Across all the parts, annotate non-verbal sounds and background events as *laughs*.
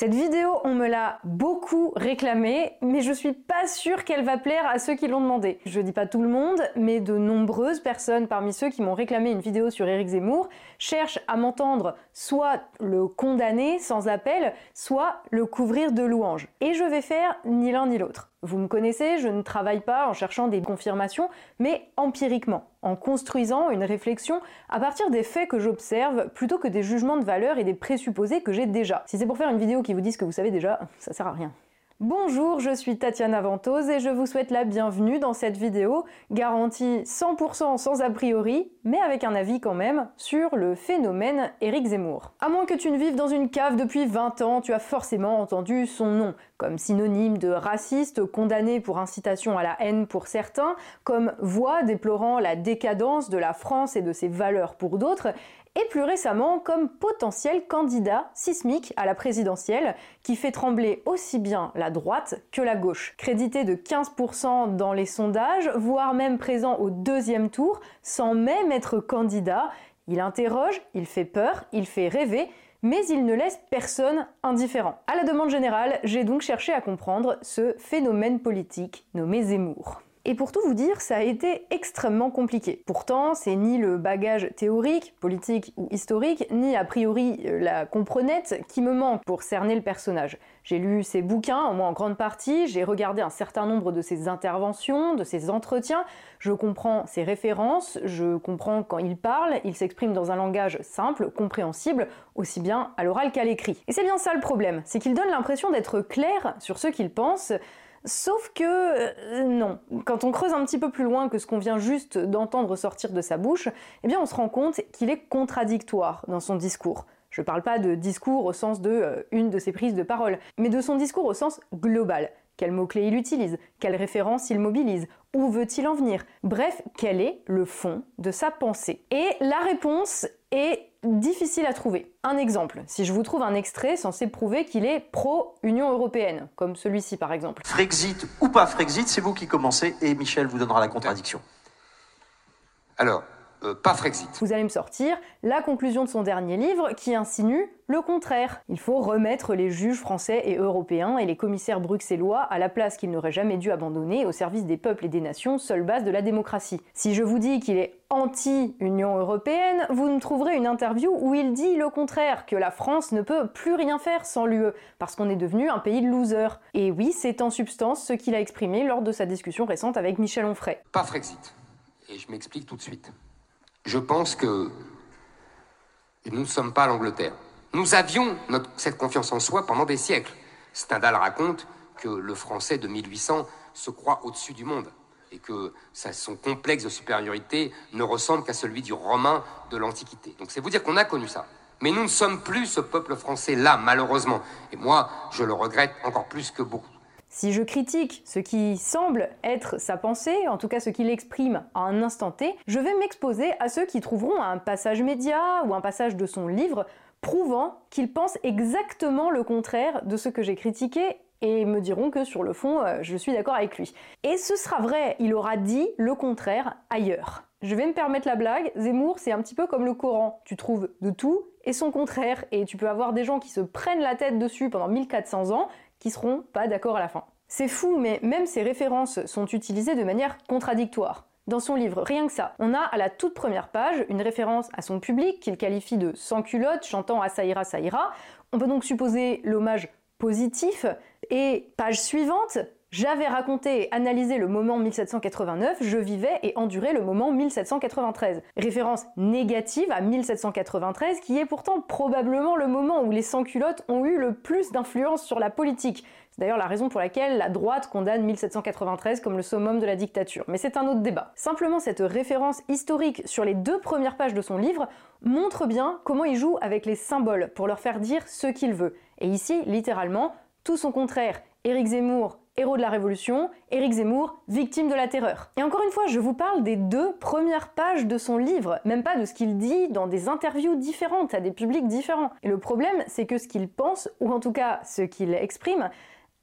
Cette vidéo, on me l'a beaucoup réclamée, mais je suis pas sûre qu'elle va plaire à ceux qui l'ont demandé. Je dis pas tout le monde, mais de nombreuses personnes parmi ceux qui m'ont réclamé une vidéo sur Éric Zemmour cherchent à m'entendre soit le condamner sans appel, soit le couvrir de louanges. Et je vais faire ni l'un ni l'autre. Vous me connaissez, je ne travaille pas en cherchant des confirmations, mais empiriquement, en construisant une réflexion à partir des faits que j'observe plutôt que des jugements de valeur et des présupposés que j'ai déjà. Si c'est pour faire une vidéo qui vous dit ce que vous savez déjà, ça sert à rien. Bonjour, je suis Tatiana Ventose et je vous souhaite la bienvenue dans cette vidéo garantie 100% sans a priori, mais avec un avis quand même sur le phénomène Éric Zemmour. À moins que tu ne vives dans une cave depuis 20 ans, tu as forcément entendu son nom, comme synonyme de raciste condamné pour incitation à la haine pour certains, comme voix déplorant la décadence de la France et de ses valeurs pour d'autres, et plus récemment comme potentiel candidat sismique à la présidentielle qui fait trembler aussi bien la droite que la gauche. Crédité de 15% dans les sondages, voire même présent au deuxième tour, sans même être candidat, il interroge, il fait peur, il fait rêver, mais il ne laisse personne indifférent. À la demande générale, j'ai donc cherché à comprendre ce phénomène politique nommé Zemmour. Et pour tout vous dire, ça a été extrêmement compliqué. Pourtant, c'est ni le bagage théorique, politique ou historique, ni a priori euh, la comprenette qui me manque pour cerner le personnage. J'ai lu ses bouquins, au moins en grande partie, j'ai regardé un certain nombre de ses interventions, de ses entretiens, je comprends ses références, je comprends quand il parle, il s'exprime dans un langage simple, compréhensible, aussi bien à l'oral qu'à l'écrit. Et c'est bien ça le problème, c'est qu'il donne l'impression d'être clair sur ce qu'il pense, Sauf que euh, non, quand on creuse un petit peu plus loin que ce qu'on vient juste d'entendre sortir de sa bouche, eh bien on se rend compte qu'il est contradictoire dans son discours. Je parle pas de discours au sens de euh, une de ses prises de parole, mais de son discours au sens global. Quels mots-clés il utilise? Quelles références il mobilise? Où veut-il en venir? Bref, quel est le fond de sa pensée? Et la réponse est difficile à trouver. Un exemple, si je vous trouve un extrait censé prouver qu'il est pro-Union européenne, comme celui-ci par exemple. Frexit ou pas Frexit, c'est vous qui commencez et Michel vous donnera la contradiction. Alors, euh, pas Frexit. Vous allez me sortir la conclusion de son dernier livre qui insinue le contraire. Il faut remettre les juges français et européens et les commissaires bruxellois à la place qu'ils n'auraient jamais dû abandonner au service des peuples et des nations, seule base de la démocratie. Si je vous dis qu'il est anti-Union européenne, vous me trouverez une interview où il dit le contraire, que la France ne peut plus rien faire sans l'UE, parce qu'on est devenu un pays de losers. Et oui, c'est en substance ce qu'il a exprimé lors de sa discussion récente avec Michel Onfray. Pas Frexit. Et je m'explique tout de suite. Je pense que nous ne sommes pas l'Angleterre. Nous avions cette confiance en soi pendant des siècles. Stendhal raconte que le français de 1800 se croit au-dessus du monde et que son complexe de supériorité ne ressemble qu'à celui du romain de l'Antiquité. Donc c'est vous dire qu'on a connu ça. Mais nous ne sommes plus ce peuple français-là, malheureusement. Et moi, je le regrette encore plus que beaucoup. Si je critique ce qui semble être sa pensée, en tout cas ce qu'il exprime à un instant T, je vais m'exposer à ceux qui trouveront un passage média ou un passage de son livre prouvant qu'il pense exactement le contraire de ce que j'ai critiqué et me diront que sur le fond, euh, je suis d'accord avec lui. Et ce sera vrai, il aura dit le contraire ailleurs. Je vais me permettre la blague, Zemmour c'est un petit peu comme le Coran, tu trouves de tout et son contraire, et tu peux avoir des gens qui se prennent la tête dessus pendant 1400 ans qui seront pas d'accord à la fin. C'est fou, mais même ces références sont utilisées de manière contradictoire. Dans son livre, rien que ça, on a à la toute première page une référence à son public qu'il qualifie de sans culotte chantant à Saïra Saïra. On peut donc supposer l'hommage positif et page suivante, j'avais raconté et analysé le moment 1789, je vivais et endurais le moment 1793. Référence négative à 1793 qui est pourtant probablement le moment où les sans-culottes ont eu le plus d'influence sur la politique. C'est d'ailleurs la raison pour laquelle la droite condamne 1793 comme le summum de la dictature. Mais c'est un autre débat. Simplement cette référence historique sur les deux premières pages de son livre montre bien comment il joue avec les symboles pour leur faire dire ce qu'il veut. Et ici, littéralement, tout son contraire. Éric Zemmour, héros de la Révolution, Éric Zemmour, victime de la terreur. Et encore une fois, je vous parle des deux premières pages de son livre, même pas de ce qu'il dit dans des interviews différentes à des publics différents. Et le problème, c'est que ce qu'il pense, ou en tout cas ce qu'il exprime,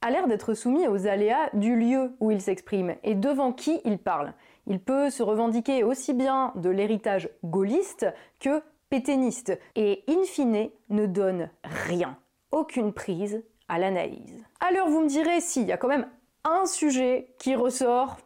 a l'air d'être soumis aux aléas du lieu où il s'exprime et devant qui il parle? Il peut se revendiquer aussi bien de l'héritage gaulliste que pétainiste, et in fine ne donne rien aucune prise à l'analyse. Alors vous me direz, si, il y a quand même un sujet qui ressort.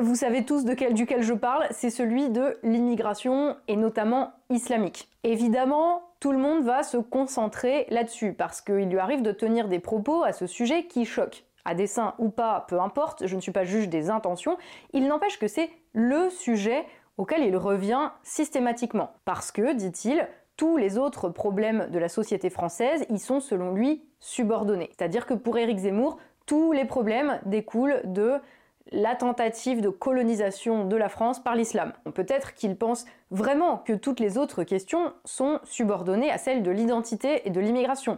Vous savez tous de quel, duquel je parle, c'est celui de l'immigration et notamment islamique. Évidemment, tout le monde va se concentrer là-dessus parce qu'il lui arrive de tenir des propos à ce sujet qui choquent. À dessein ou pas, peu importe, je ne suis pas juge des intentions, il n'empêche que c'est le sujet auquel il revient systématiquement. Parce que, dit-il, tous les autres problèmes de la société française y sont selon lui subordonnés. C'est-à-dire que pour Éric Zemmour, tous les problèmes découlent de la tentative de colonisation de la France par l'islam. Peut-être qu'il pense vraiment que toutes les autres questions sont subordonnées à celles de l'identité et de l'immigration.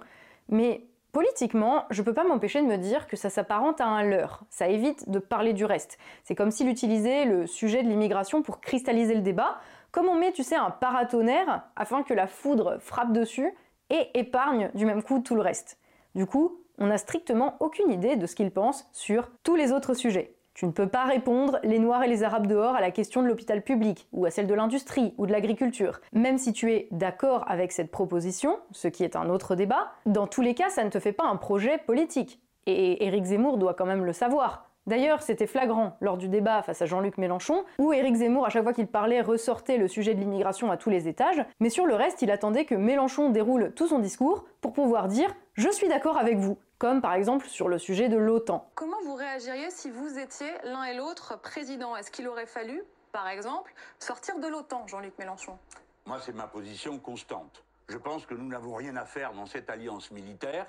Mais politiquement, je peux pas m'empêcher de me dire que ça s'apparente à un leurre. Ça évite de parler du reste. C'est comme s'il utilisait le sujet de l'immigration pour cristalliser le débat, comme on met, tu sais, un paratonnerre afin que la foudre frappe dessus et épargne du même coup tout le reste. Du coup, on n'a strictement aucune idée de ce qu'il pense sur tous les autres sujets. Tu ne peux pas répondre les Noirs et les Arabes dehors à la question de l'hôpital public, ou à celle de l'industrie, ou de l'agriculture. Même si tu es d'accord avec cette proposition, ce qui est un autre débat, dans tous les cas, ça ne te fait pas un projet politique. Et Éric Zemmour doit quand même le savoir. D'ailleurs, c'était flagrant lors du débat face à Jean-Luc Mélenchon, où Éric Zemmour, à chaque fois qu'il parlait, ressortait le sujet de l'immigration à tous les étages, mais sur le reste, il attendait que Mélenchon déroule tout son discours pour pouvoir dire Je suis d'accord avec vous comme par exemple sur le sujet de l'OTAN. Comment vous réagiriez si vous étiez l'un et l'autre président? Est-ce qu'il aurait fallu, par exemple, sortir de l'OTAN, Jean-Luc Mélenchon? Moi, c'est ma position constante. Je pense que nous n'avons rien à faire dans cette alliance militaire.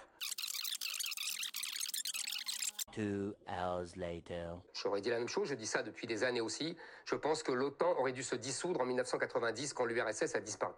J'aurais dit la même chose, je dis ça depuis des années aussi. Je pense que l'OTAN aurait dû se dissoudre en 1990 quand l'URSS a disparu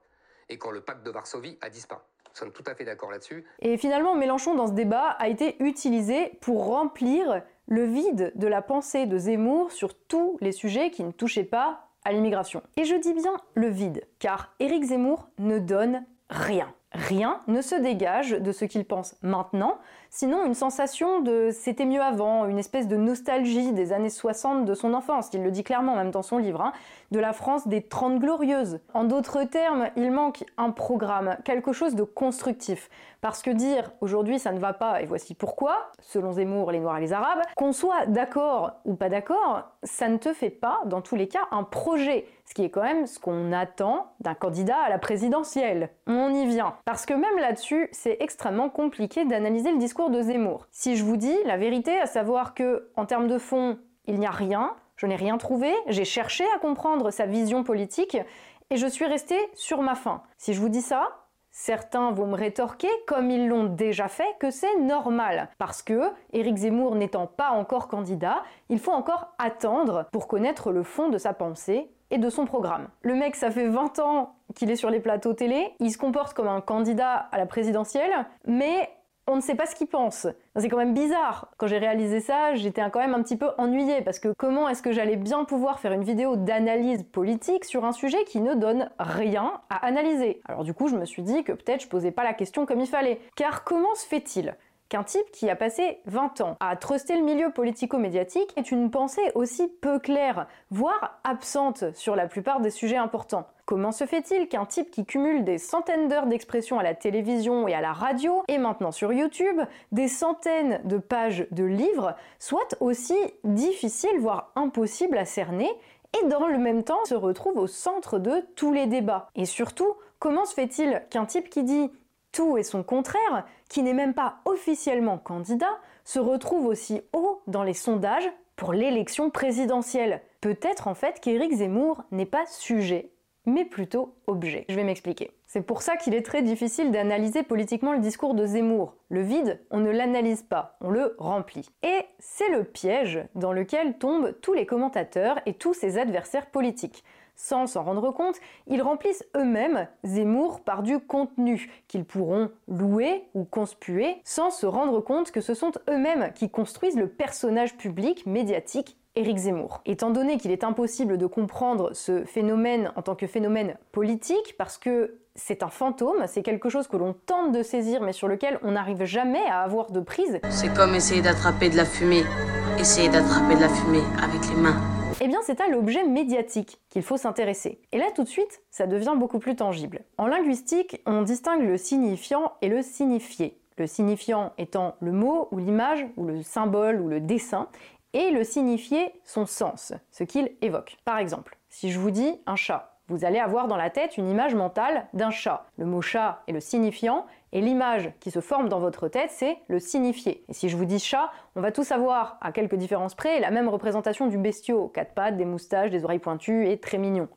et quand le pacte de Varsovie a disparu. Nous sommes tout à fait d'accord là-dessus. Et finalement, Mélenchon, dans ce débat, a été utilisé pour remplir le vide de la pensée de Zemmour sur tous les sujets qui ne touchaient pas à l'immigration. Et je dis bien le vide, car Éric Zemmour ne donne rien. Rien ne se dégage de ce qu'il pense maintenant, sinon une sensation de c'était mieux avant, une espèce de nostalgie des années 60 de son enfance, il le dit clairement même dans son livre, hein, de la France des 30 glorieuses. En d'autres termes, il manque un programme, quelque chose de constructif. Parce que dire aujourd'hui ça ne va pas et voici pourquoi, selon Zemmour, les Noirs et les Arabes, qu'on soit d'accord ou pas d'accord, ça ne te fait pas, dans tous les cas, un projet. Ce qui est quand même ce qu'on attend d'un candidat à la présidentielle. On y vient. Parce que même là-dessus, c'est extrêmement compliqué d'analyser le discours de Zemmour. Si je vous dis la vérité, à savoir que, en termes de fond, il n'y a rien, je n'ai rien trouvé, j'ai cherché à comprendre sa vision politique et je suis resté sur ma faim. Si je vous dis ça, Certains vont me rétorquer, comme ils l'ont déjà fait, que c'est normal, parce que, Éric Zemmour n'étant pas encore candidat, il faut encore attendre pour connaître le fond de sa pensée et de son programme. Le mec, ça fait 20 ans qu'il est sur les plateaux télé, il se comporte comme un candidat à la présidentielle, mais on ne sait pas ce qu'il pense. C'est quand même bizarre. Quand j'ai réalisé ça, j'étais quand même un petit peu ennuyée parce que comment est-ce que j'allais bien pouvoir faire une vidéo d'analyse politique sur un sujet qui ne donne rien à analyser? Alors du coup, je me suis dit que peut-être je posais pas la question comme il fallait. Car comment se fait-il qu'un type qui a passé 20 ans à truster le milieu politico-médiatique ait une pensée aussi peu claire, voire absente sur la plupart des sujets importants. Comment se fait-il qu'un type qui cumule des centaines d'heures d'expression à la télévision et à la radio, et maintenant sur YouTube, des centaines de pages de livres, soit aussi difficile, voire impossible à cerner, et dans le même temps se retrouve au centre de tous les débats? Et surtout, comment se fait-il qu'un type qui dit tout et son contraire, qui n'est même pas officiellement candidat, se retrouve aussi haut dans les sondages pour l'élection présidentielle. Peut-être en fait qu'Éric Zemmour n'est pas sujet, mais plutôt objet. Je vais m'expliquer. C'est pour ça qu'il est très difficile d'analyser politiquement le discours de Zemmour. Le vide, on ne l'analyse pas, on le remplit. Et c'est le piège dans lequel tombent tous les commentateurs et tous ses adversaires politiques sans s'en rendre compte, ils remplissent eux-mêmes Zemmour par du contenu qu'ils pourront louer ou conspuer sans se rendre compte que ce sont eux-mêmes qui construisent le personnage public médiatique Éric Zemmour. Étant donné qu'il est impossible de comprendre ce phénomène en tant que phénomène politique, parce que c'est un fantôme, c'est quelque chose que l'on tente de saisir mais sur lequel on n'arrive jamais à avoir de prise. C'est comme essayer d'attraper de la fumée, essayer d'attraper de la fumée avec les mains. Eh bien, c'est à l'objet médiatique qu'il faut s'intéresser. Et là, tout de suite, ça devient beaucoup plus tangible. En linguistique, on distingue le signifiant et le signifié. Le signifiant étant le mot ou l'image ou le symbole ou le dessin, et le signifié son sens, ce qu'il évoque. Par exemple, si je vous dis un chat, vous allez avoir dans la tête une image mentale d'un chat. Le mot chat est le signifiant et l'image qui se forme dans votre tête, c'est le signifié. Et si je vous dis chat, on va tous avoir, à quelques différences près, la même représentation du bestiau, quatre pattes, des moustaches, des oreilles pointues et très mignon.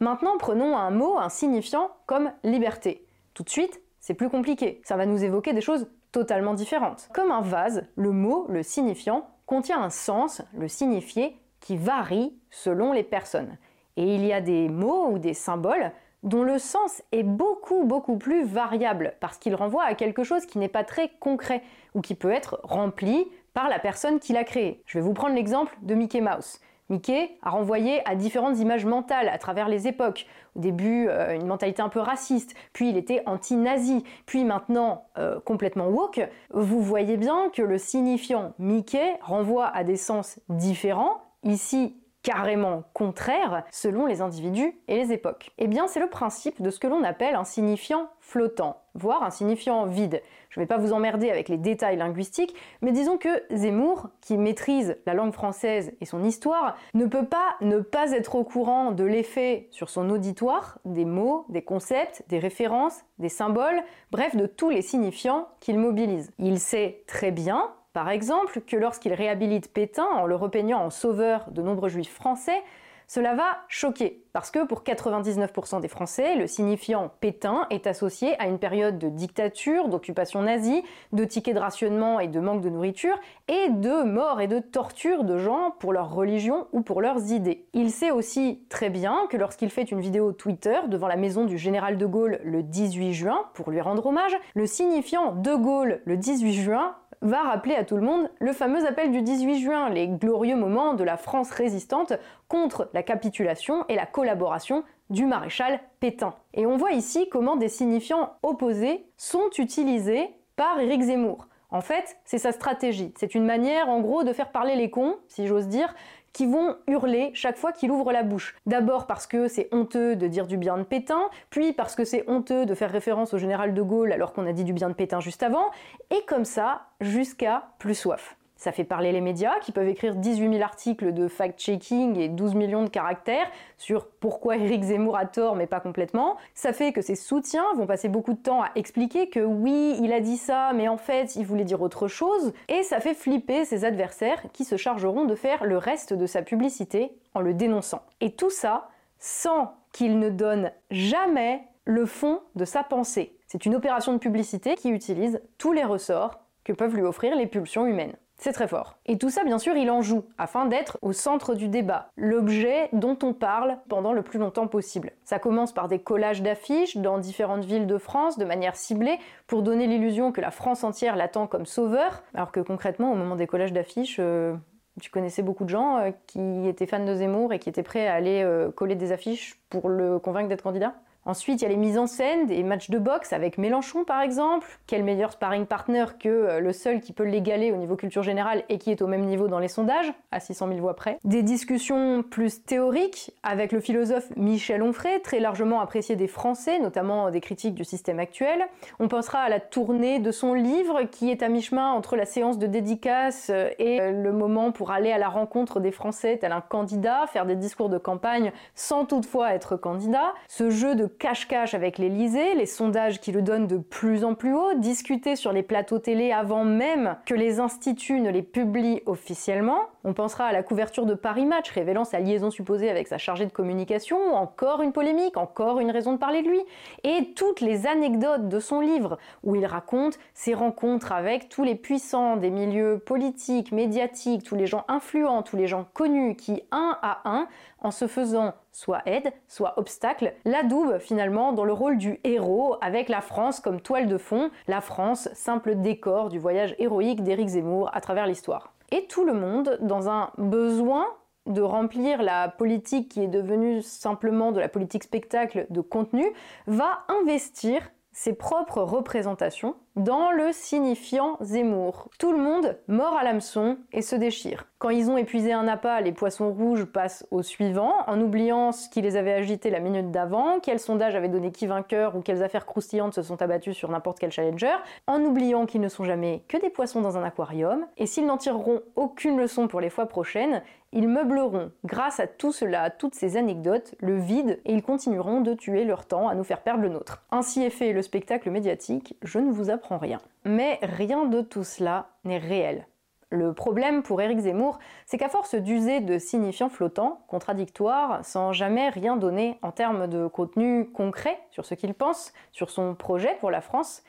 Maintenant, prenons un mot, un signifiant comme liberté. Tout de suite, c'est plus compliqué. Ça va nous évoquer des choses totalement différentes. Comme un vase, le mot, le signifiant, contient un sens, le signifié, qui varie selon les personnes. Et il y a des mots ou des symboles dont le sens est beaucoup beaucoup plus variable parce qu'il renvoie à quelque chose qui n'est pas très concret ou qui peut être rempli par la personne qui l'a créé. Je vais vous prendre l'exemple de Mickey Mouse. Mickey a renvoyé à différentes images mentales à travers les époques. Au début, euh, une mentalité un peu raciste, puis il était anti-nazi, puis maintenant euh, complètement woke. Vous voyez bien que le signifiant Mickey renvoie à des sens différents. Ici, carrément contraire selon les individus et les époques. Eh bien, c'est le principe de ce que l'on appelle un signifiant flottant, voire un signifiant vide. Je ne vais pas vous emmerder avec les détails linguistiques, mais disons que Zemmour, qui maîtrise la langue française et son histoire, ne peut pas ne pas être au courant de l'effet sur son auditoire des mots, des concepts, des références, des symboles, bref, de tous les signifiants qu'il mobilise. Il sait très bien par exemple, que lorsqu'il réhabilite Pétain en le repeignant en sauveur de nombreux juifs français, cela va choquer, parce que pour 99% des Français, le signifiant Pétain est associé à une période de dictature, d'occupation nazie, de tickets de rationnement et de manque de nourriture, et de mort et de torture de gens pour leur religion ou pour leurs idées. Il sait aussi très bien que lorsqu'il fait une vidéo Twitter devant la maison du général de Gaulle le 18 juin, pour lui rendre hommage, le signifiant de Gaulle le 18 juin va rappeler à tout le monde le fameux appel du 18 juin, les glorieux moments de la France résistante contre la capitulation et la collaboration du maréchal Pétain. Et on voit ici comment des signifiants opposés sont utilisés par Éric Zemmour. En fait, c'est sa stratégie. C'est une manière, en gros, de faire parler les cons, si j'ose dire, qui vont hurler chaque fois qu'il ouvre la bouche. D'abord parce que c'est honteux de dire du bien de Pétain, puis parce que c'est honteux de faire référence au général de Gaulle alors qu'on a dit du bien de Pétain juste avant, et comme ça jusqu'à plus soif. Ça fait parler les médias qui peuvent écrire 18 000 articles de fact-checking et 12 millions de caractères sur pourquoi Éric Zemmour a tort mais pas complètement. Ça fait que ses soutiens vont passer beaucoup de temps à expliquer que oui, il a dit ça, mais en fait, il voulait dire autre chose. Et ça fait flipper ses adversaires qui se chargeront de faire le reste de sa publicité en le dénonçant. Et tout ça sans qu'il ne donne jamais le fond de sa pensée. C'est une opération de publicité qui utilise tous les ressorts que peuvent lui offrir les pulsions humaines. C'est très fort. Et tout ça, bien sûr, il en joue, afin d'être au centre du débat, l'objet dont on parle pendant le plus longtemps possible. Ça commence par des collages d'affiches dans différentes villes de France, de manière ciblée, pour donner l'illusion que la France entière l'attend comme sauveur, alors que concrètement, au moment des collages d'affiches, euh, tu connaissais beaucoup de gens euh, qui étaient fans de Zemmour et qui étaient prêts à aller euh, coller des affiches pour le convaincre d'être candidat? Ensuite, il y a les mises en scène, des matchs de boxe avec Mélenchon par exemple. Quel meilleur sparring partner que euh, le seul qui peut l'égaler au niveau culture générale et qui est au même niveau dans les sondages, à 600 000 voix près. Des discussions plus théoriques avec le philosophe Michel Onfray, très largement apprécié des Français, notamment des critiques du système actuel. On pensera à la tournée de son livre qui est à mi-chemin entre la séance de dédicace euh, et euh, le moment pour aller à la rencontre des Français tel un candidat, faire des discours de campagne sans toutefois être candidat. Ce jeu de cache-cache avec l'Elysée, les sondages qui le donnent de plus en plus haut, discuter sur les plateaux télé avant même que les instituts ne les publient officiellement. On pensera à la couverture de Paris Match révélant sa liaison supposée avec sa chargée de communication, encore une polémique, encore une raison de parler de lui, et toutes les anecdotes de son livre où il raconte ses rencontres avec tous les puissants des milieux politiques, médiatiques, tous les gens influents, tous les gens connus qui, un à un, en se faisant soit aide, soit obstacle, l'adoube finalement dans le rôle du héros avec la France comme toile de fond, la France simple décor du voyage héroïque d'Éric Zemmour à travers l'histoire. Et tout le monde, dans un besoin de remplir la politique qui est devenue simplement de la politique spectacle de contenu, va investir ses propres représentations dans le signifiant Zemmour. Tout le monde mord à l'hameçon et se déchire. Quand ils ont épuisé un appât, les poissons rouges passent au suivant, en oubliant ce qui les avait agités la minute d'avant, quel sondage avait donné qui vainqueur ou quelles affaires croustillantes se sont abattues sur n'importe quel challenger, en oubliant qu'ils ne sont jamais que des poissons dans un aquarium, et s'ils n'en tireront aucune leçon pour les fois prochaines, ils meubleront, grâce à tout cela, toutes ces anecdotes, le vide et ils continueront de tuer leur temps à nous faire perdre le nôtre. Ainsi est fait le spectacle médiatique, je ne vous apprends rien. Mais rien de tout cela n'est réel. Le problème pour Éric Zemmour, c'est qu'à force d'user de signifiants flottants, contradictoires, sans jamais rien donner en termes de contenu concret sur ce qu'il pense, sur son projet pour la France,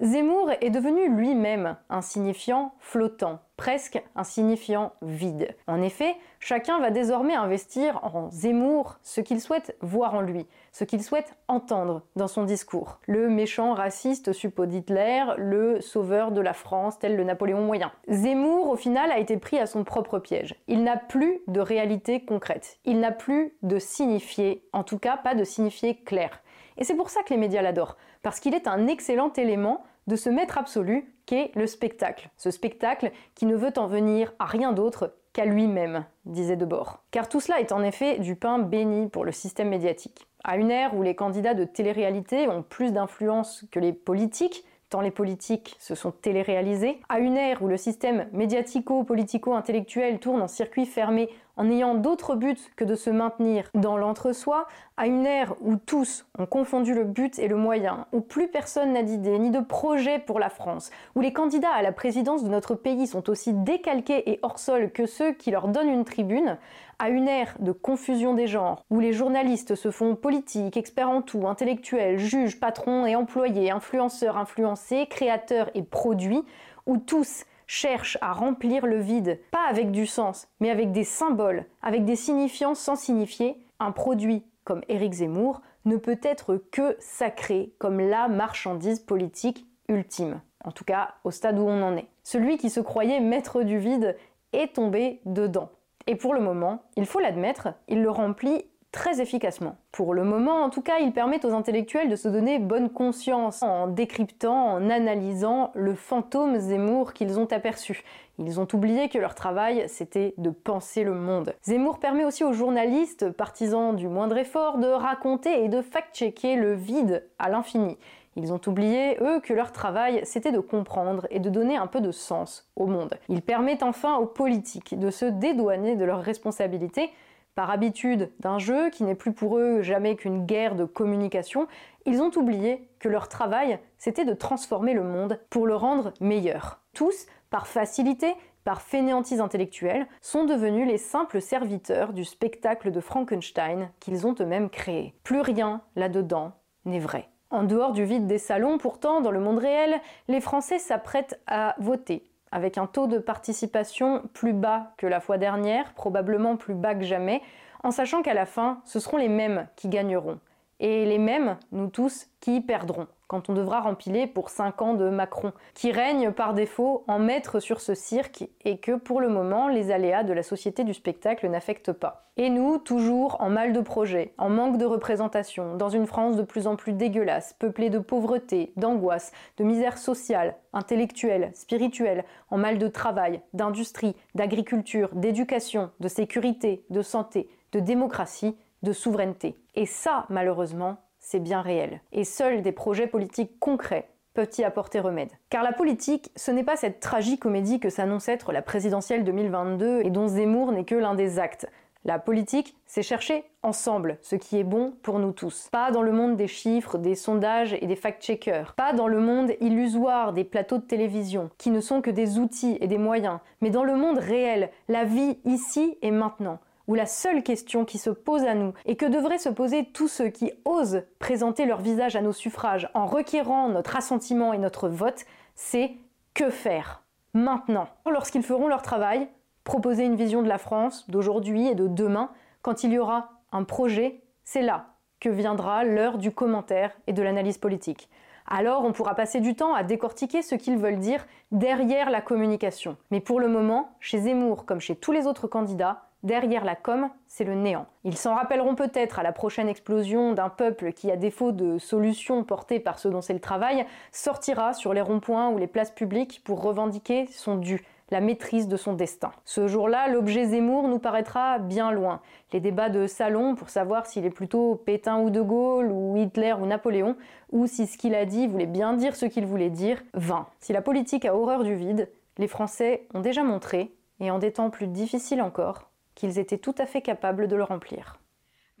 Zemmour est devenu lui-même un signifiant flottant, presque un signifiant vide. En effet, chacun va désormais investir en Zemmour ce qu'il souhaite voir en lui, ce qu'il souhaite entendre dans son discours. Le méchant raciste suppôt d'Hitler, le sauveur de la France tel le Napoléon moyen. Zemmour, au final, a été pris à son propre piège. Il n'a plus de réalité concrète. Il n'a plus de signifié, en tout cas pas de signifié clair. Et c'est pour ça que les médias l'adorent, parce qu'il est un excellent élément de ce maître absolu qu'est le spectacle. Ce spectacle qui ne veut en venir à rien d'autre qu'à lui-même, disait Debord. Car tout cela est en effet du pain béni pour le système médiatique. À une ère où les candidats de télé-réalité ont plus d'influence que les politiques, tant les politiques se sont téléréalisés, à une ère où le système médiatico-politico-intellectuel tourne en circuit fermé en n'ayant d'autre but que de se maintenir dans l'entre-soi, à une ère où tous ont confondu le but et le moyen, où plus personne n'a d'idée ni de projet pour la France, où les candidats à la présidence de notre pays sont aussi décalqués et hors sol que ceux qui leur donnent une tribune, à une ère de confusion des genres, où les journalistes se font politiques, experts en tout, intellectuels, juges, patrons et employés, influenceurs, influencés, créateurs et produits, où tous cherche à remplir le vide, pas avec du sens, mais avec des symboles, avec des signifiants sans signifier, un produit comme Éric Zemmour ne peut être que sacré comme la marchandise politique ultime. En tout cas, au stade où on en est. Celui qui se croyait maître du vide est tombé dedans. Et pour le moment, il faut l'admettre, il le remplit très efficacement. Pour le moment, en tout cas, ils permettent aux intellectuels de se donner bonne conscience en décryptant, en analysant le fantôme Zemmour qu'ils ont aperçu. Ils ont oublié que leur travail, c'était de penser le monde. Zemmour permet aussi aux journalistes, partisans du moindre effort, de raconter et de fact-checker le vide à l'infini. Ils ont oublié, eux, que leur travail, c'était de comprendre et de donner un peu de sens au monde. Ils permettent enfin aux politiques de se dédouaner de leurs responsabilités par habitude d'un jeu qui n'est plus pour eux jamais qu'une guerre de communication, ils ont oublié que leur travail, c'était de transformer le monde pour le rendre meilleur. Tous, par facilité, par fainéantise intellectuelle, sont devenus les simples serviteurs du spectacle de Frankenstein qu'ils ont eux-mêmes créé. Plus rien là-dedans n'est vrai. En dehors du vide des salons, pourtant, dans le monde réel, les Français s'apprêtent à voter avec un taux de participation plus bas que la fois dernière, probablement plus bas que jamais, en sachant qu'à la fin, ce seront les mêmes qui gagneront. Et les mêmes, nous tous, qui perdront quand on devra rempiler pour 5 ans de Macron, qui règne par défaut en maître sur ce cirque et que pour le moment les aléas de la société du spectacle n'affectent pas. Et nous, toujours en mal de projet, en manque de représentation, dans une France de plus en plus dégueulasse, peuplée de pauvreté, d'angoisse, de misère sociale, intellectuelle, spirituelle, en mal de travail, d'industrie, d'agriculture, d'éducation, de sécurité, de santé, de démocratie, de souveraineté. Et ça, malheureusement, c'est bien réel. Et seuls des projets politiques concrets peuvent y apporter remède. Car la politique, ce n'est pas cette tragique comédie que s'annonce être la présidentielle 2022 et dont Zemmour n'est que l'un des actes. La politique, c'est chercher ensemble ce qui est bon pour nous tous. Pas dans le monde des chiffres, des sondages et des fact-checkers. Pas dans le monde illusoire des plateaux de télévision, qui ne sont que des outils et des moyens. Mais dans le monde réel, la vie ici et maintenant où la seule question qui se pose à nous et que devraient se poser tous ceux qui osent présenter leur visage à nos suffrages en requérant notre assentiment et notre vote, c'est que faire? Maintenant Lorsqu'ils feront leur travail, proposer une vision de la France d'aujourd'hui et de demain, quand il y aura un projet, c'est là que viendra l'heure du commentaire et de l'analyse politique. Alors on pourra passer du temps à décortiquer ce qu'ils veulent dire derrière la communication. Mais pour le moment, chez Zemmour comme chez tous les autres candidats, Derrière la com, c'est le néant. Ils s'en rappelleront peut-être à la prochaine explosion d'un peuple qui, à défaut de solutions portées par ceux dont c'est le travail, sortira sur les ronds-points ou les places publiques pour revendiquer son dû la maîtrise de son destin. Ce jour-là, l'objet Zemmour nous paraîtra bien loin. Les débats de salon pour savoir s'il est plutôt Pétain ou De Gaulle, ou Hitler ou Napoléon, ou si ce qu'il a dit voulait bien dire ce qu'il voulait dire, vain. Si la politique a horreur du vide, les Français ont déjà montré, et en des temps plus difficiles encore, qu'ils étaient tout à fait capables de le remplir.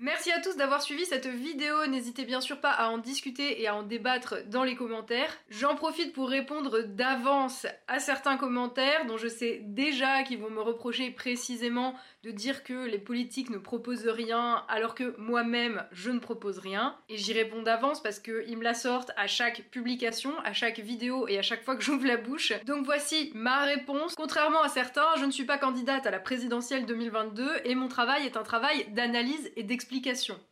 Merci à tous d'avoir suivi cette vidéo, n'hésitez bien sûr pas à en discuter et à en débattre dans les commentaires. J'en profite pour répondre d'avance à certains commentaires dont je sais déjà qu'ils vont me reprocher précisément de dire que les politiques ne proposent rien alors que moi-même je ne propose rien. Et j'y réponds d'avance parce qu'ils me la sortent à chaque publication, à chaque vidéo et à chaque fois que *laughs* j'ouvre la bouche. Donc voici ma réponse. Contrairement à certains, je ne suis pas candidate à la présidentielle 2022 et mon travail est un travail d'analyse et d'explication.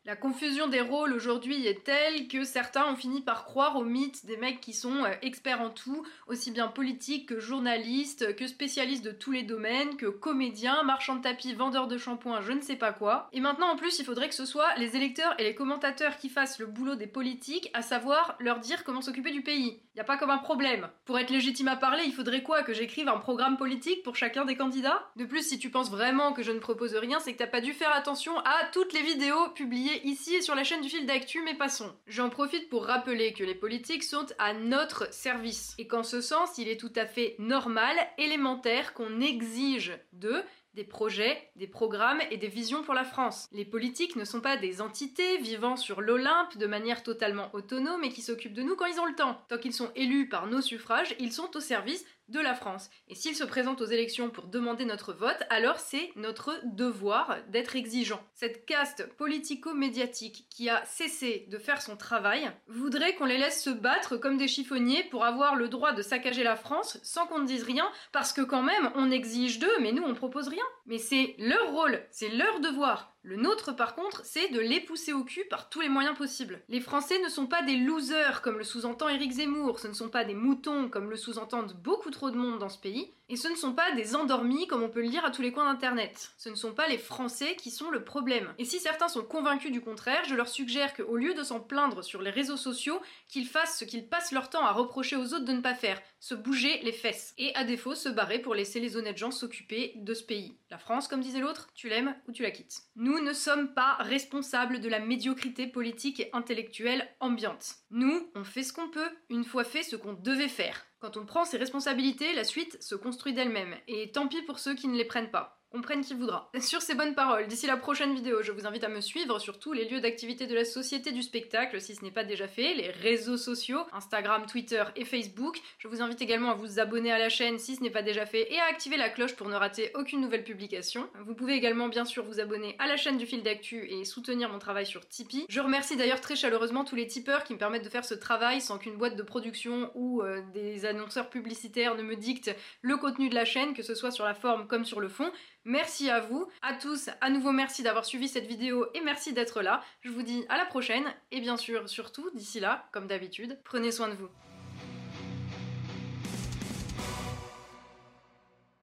La confusion des rôles aujourd'hui est telle que certains ont fini par croire au mythe des mecs qui sont euh, experts en tout, aussi bien politiques que journalistes, que spécialistes de tous les domaines, que comédiens, marchands de tapis, vendeur de shampoing, je ne sais pas quoi. Et maintenant, en plus, il faudrait que ce soit les électeurs et les commentateurs qui fassent le boulot des politiques, à savoir leur dire comment s'occuper du pays. Y a pas comme un problème. Pour être légitime à parler, il faudrait quoi Que j'écrive un programme politique pour chacun des candidats? De plus, si tu penses vraiment que je ne propose rien, c'est que t'as pas dû faire attention à toutes les vidéos publiées ici et sur la chaîne du fil d'actu, mais passons. J'en profite pour rappeler que les politiques sont à notre service. Et qu'en ce sens, il est tout à fait normal, élémentaire, qu'on exige d'eux des projets, des programmes et des visions pour la France. Les politiques ne sont pas des entités vivant sur l'Olympe de manière totalement autonome et qui s'occupent de nous quand ils ont le temps. Tant qu'ils sont élus par nos suffrages, ils sont au service de la France. Et s'ils se présentent aux élections pour demander notre vote, alors c'est notre devoir d'être exigeant. Cette caste politico-médiatique qui a cessé de faire son travail voudrait qu'on les laisse se battre comme des chiffonniers pour avoir le droit de saccager la France sans qu'on ne dise rien, parce que quand même on exige d'eux, mais nous on propose rien. Mais c'est leur rôle, c'est leur devoir. Le nôtre, par contre, c'est de les pousser au cul par tous les moyens possibles. Les Français ne sont pas des losers comme le sous-entend Éric Zemmour, ce ne sont pas des moutons comme le sous-entendent beaucoup trop de monde dans ce pays, et ce ne sont pas des endormis comme on peut le lire à tous les coins d'internet. Ce ne sont pas les Français qui sont le problème. Et si certains sont convaincus du contraire, je leur suggère qu'au lieu de s'en plaindre sur les réseaux sociaux, qu'ils fassent ce qu'ils passent leur temps à reprocher aux autres de ne pas faire, se bouger les fesses. Et à défaut, se barrer pour laisser les honnêtes gens s'occuper de ce pays. La France, comme disait l'autre, tu l'aimes ou tu la quittes. Nous ne sommes pas responsables de la médiocrité politique et intellectuelle ambiante. Nous, on fait ce qu'on peut, une fois fait ce qu'on devait faire. Quand on prend ses responsabilités, la suite se construit d'elle-même. Et tant pis pour ceux qui ne les prennent pas on prenne qui voudra. *laughs* Sur ces bonnes paroles, d'ici la prochaine vidéo, je vous invite à me suivre sur tous les lieux d'activité de la société du spectacle, si ce n'est pas déjà fait, les réseaux sociaux, Instagram, Twitter et Facebook. Je vous invite également à vous abonner à la chaîne si ce n'est pas déjà fait et à activer la cloche pour ne rater aucune nouvelle publication. Vous pouvez également bien sûr vous abonner à la chaîne du fil d'actu et soutenir mon travail sur Tipeee. Je remercie d'ailleurs très chaleureusement tous les tipeurs qui me permettent de faire ce travail sans qu'une boîte de production ou euh, des annonceurs publicitaires ne me dictent le contenu de la chaîne, que ce soit sur la forme comme sur le fond. Merci à vous, à tous, à nouveau merci d'avoir suivi cette vidéo et merci d'être là. Je vous dis à la prochaine et bien sûr, surtout, d'ici là, comme d'habitude, prenez soin de vous.